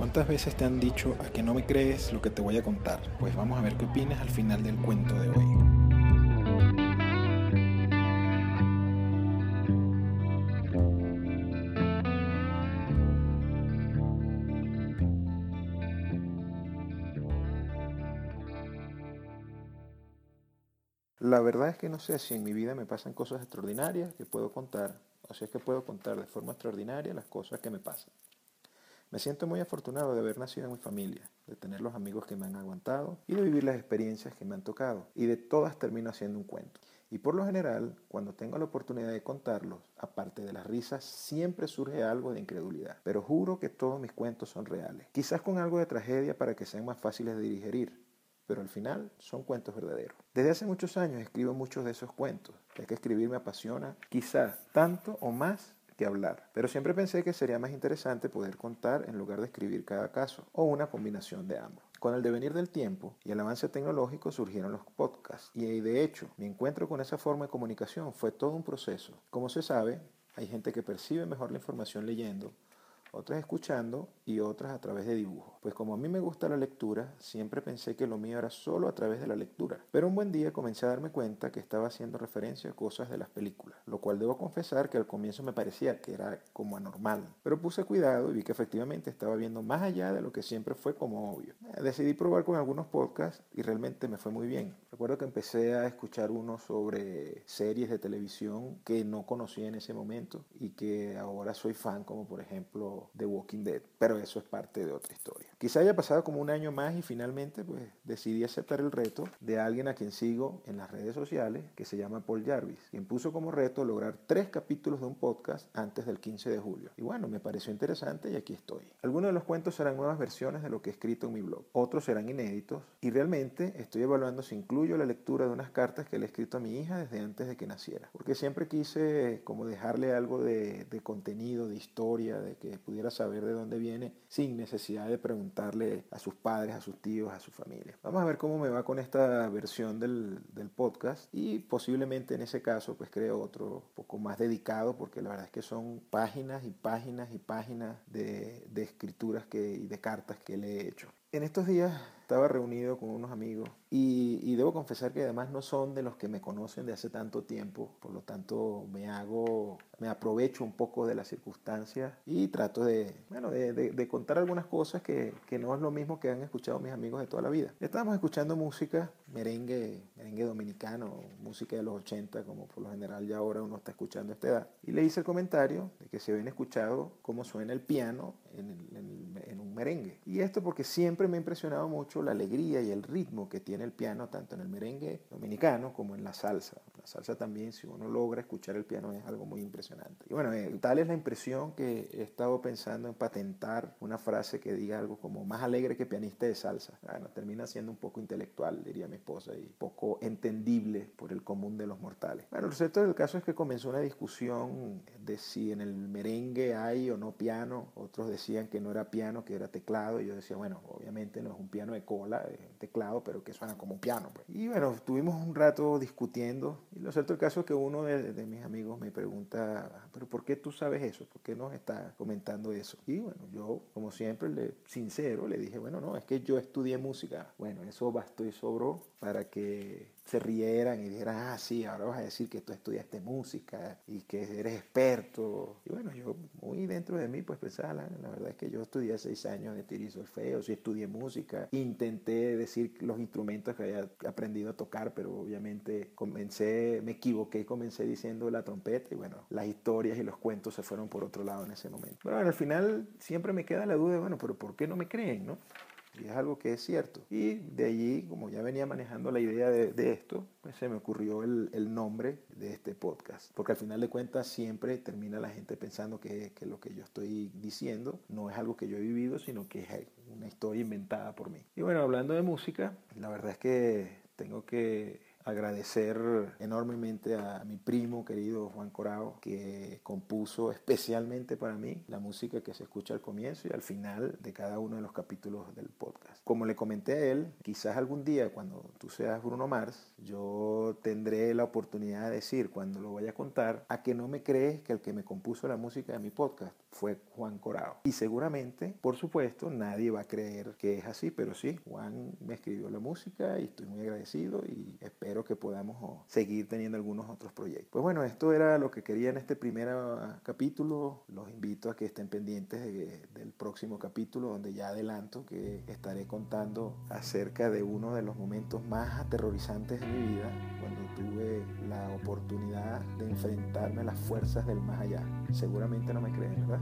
¿Cuántas veces te han dicho a que no me crees lo que te voy a contar? Pues vamos a ver qué opinas al final del cuento de hoy. La verdad es que no sé si en mi vida me pasan cosas extraordinarias que puedo contar, o si es que puedo contar de forma extraordinaria las cosas que me pasan. Me siento muy afortunado de haber nacido en mi familia, de tener los amigos que me han aguantado y de vivir las experiencias que me han tocado. Y de todas termino haciendo un cuento. Y por lo general, cuando tengo la oportunidad de contarlos, aparte de las risas, siempre surge algo de incredulidad. Pero juro que todos mis cuentos son reales. Quizás con algo de tragedia para que sean más fáciles de digerir, pero al final son cuentos verdaderos. Desde hace muchos años escribo muchos de esos cuentos, ya que escribir me apasiona, quizás tanto o más hablar. Pero siempre pensé que sería más interesante poder contar en lugar de escribir cada caso, o una combinación de ambos. Con el devenir del tiempo y el avance tecnológico surgieron los podcasts, y de hecho mi encuentro con esa forma de comunicación fue todo un proceso. Como se sabe, hay gente que percibe mejor la información leyendo, otras escuchando y otras a través de dibujos. Pues como a mí me gusta la lectura, siempre pensé que lo mío era solo a través de la lectura. Pero un buen día comencé a darme cuenta que estaba haciendo referencia a cosas de las películas, lo cual debo confesar que al comienzo me parecía que era como anormal. Pero puse cuidado y vi que efectivamente estaba viendo más allá de lo que siempre fue como obvio. Eh, decidí probar con algunos podcasts y realmente me fue muy bien. Recuerdo que empecé a escuchar uno sobre series de televisión que no conocía en ese momento y que ahora soy fan, como por ejemplo The Walking Dead. Pero eso es parte de otra historia. Quizá haya pasado como un año más y finalmente pues decidí aceptar el reto de alguien a quien sigo en las redes sociales que se llama Paul Jarvis, quien puso como reto lograr tres capítulos de un podcast antes del 15 de julio. Y bueno, me pareció interesante y aquí estoy. Algunos de los cuentos serán nuevas versiones de lo que he escrito en mi blog, otros serán inéditos y realmente estoy evaluando si incluyo la lectura de unas cartas que le he escrito a mi hija desde antes de que naciera, porque siempre quise como dejarle algo de, de contenido, de historia, de que pudiera saber de dónde viene sin necesidad de preguntar a sus padres, a sus tíos, a su familia. Vamos a ver cómo me va con esta versión del, podcast y posiblemente en ese caso pues creo otro poco más dedicado porque la verdad es que son páginas y páginas y páginas de, de escrituras que, y de cartas que le he hecho. En estos días estaba reunido con unos amigos y, debo confesar que además no son de los que me conocen de hace tanto tiempo, por lo tanto me hago, me aprovecho un poco de las circunstancias y trato de, bueno, de, contar algunas cosas que, que, no es lo mismo que han escuchado mis amigos de toda la vida. Estábamos escuchando música, merengue, merengue dominicano, música de los 80, como por lo general ya ahora uno está escuchando a esta edad, y le hice el comentario de que se habían escuchado cómo suena el piano en, en merengue. Y esto porque siempre me ha impresionado mucho la alegría y el ritmo que tiene el piano tanto en el merengue dominicano como en la salsa. La salsa también, si uno logra escuchar el piano, es algo muy impresionante. Y bueno, eh, tal es la impresión que he estado pensando en patentar una frase que diga algo como más alegre que pianista de salsa. Bueno, termina siendo un poco intelectual, diría mi esposa, y poco entendible por el común de los mortales. Bueno, lo cierto del caso es que comenzó una discusión de si en el merengue hay o no piano. Otros decían que no era piano, que era teclado. Y yo decía, bueno, obviamente no es un piano de cola, de teclado, pero que suena como un piano. Pues. Y bueno, estuvimos un rato discutiendo y lo cierto el caso es que uno de, de, mis amigos me pregunta, pero ¿por qué tú sabes eso? ¿Por qué nos está comentando eso? Y bueno, yo como siempre, le, sincero, le dije, bueno, no, es que yo estudié música. Bueno, eso bastó y sobró para que se rieran y dijeran, ah, sí, ahora vas a decir que tú estudiaste música y que eres experto. Y bueno, yo muy dentro de mí pues pensaba, la, verdad es que yo estudié seis años de tirizo feo, sí estudié música, intenté decir los instrumentos que había aprendido a tocar, pero obviamente comencé, me equivoqué, comencé diciendo la trompeta y bueno, las historias y los cuentos se fueron por otro lado en ese momento. Pero bueno, al final siempre me queda la duda de, bueno, pero ¿por qué no me creen, no? Y es algo que es cierto. Y de allí, como ya venía manejando la idea de, esto, pues se me ocurrió el, el, nombre de este podcast. Porque al final de cuentas siempre termina la gente pensando que, que, lo que yo estoy diciendo no es algo que yo he vivido, sino que es una historia inventada por mí. Y bueno, hablando de música, la verdad es que tengo que agradecer enormemente a mi primo querido Juan Corao, que compuso especialmente para mí la música que se escucha al comienzo y al final de cada uno de los capítulos del podcast. Como le comenté a él, quizás algún día cuando tú seas Bruno Mars, yo tendré la oportunidad de decir cuando lo vaya a contar a que no me crees que el que me compuso la música de mi podcast fue Juan Corao. Y seguramente, por supuesto, nadie va a creer que es así, pero sí, Juan me escribió la música y estoy muy agradecido y espero que podamos seguir teniendo algunos otros proyectos. Pues bueno, esto era lo que quería en este primer ah, capítulo. Los invito a que estén pendientes del próximo capítulo donde ya adelanto que estaré contando acerca de uno de los momentos más aterrorizantes de mi vida cuando tuve la oportunidad de enfrentarme a las fuerzas del más allá. Seguramente no me creen, ¿verdad?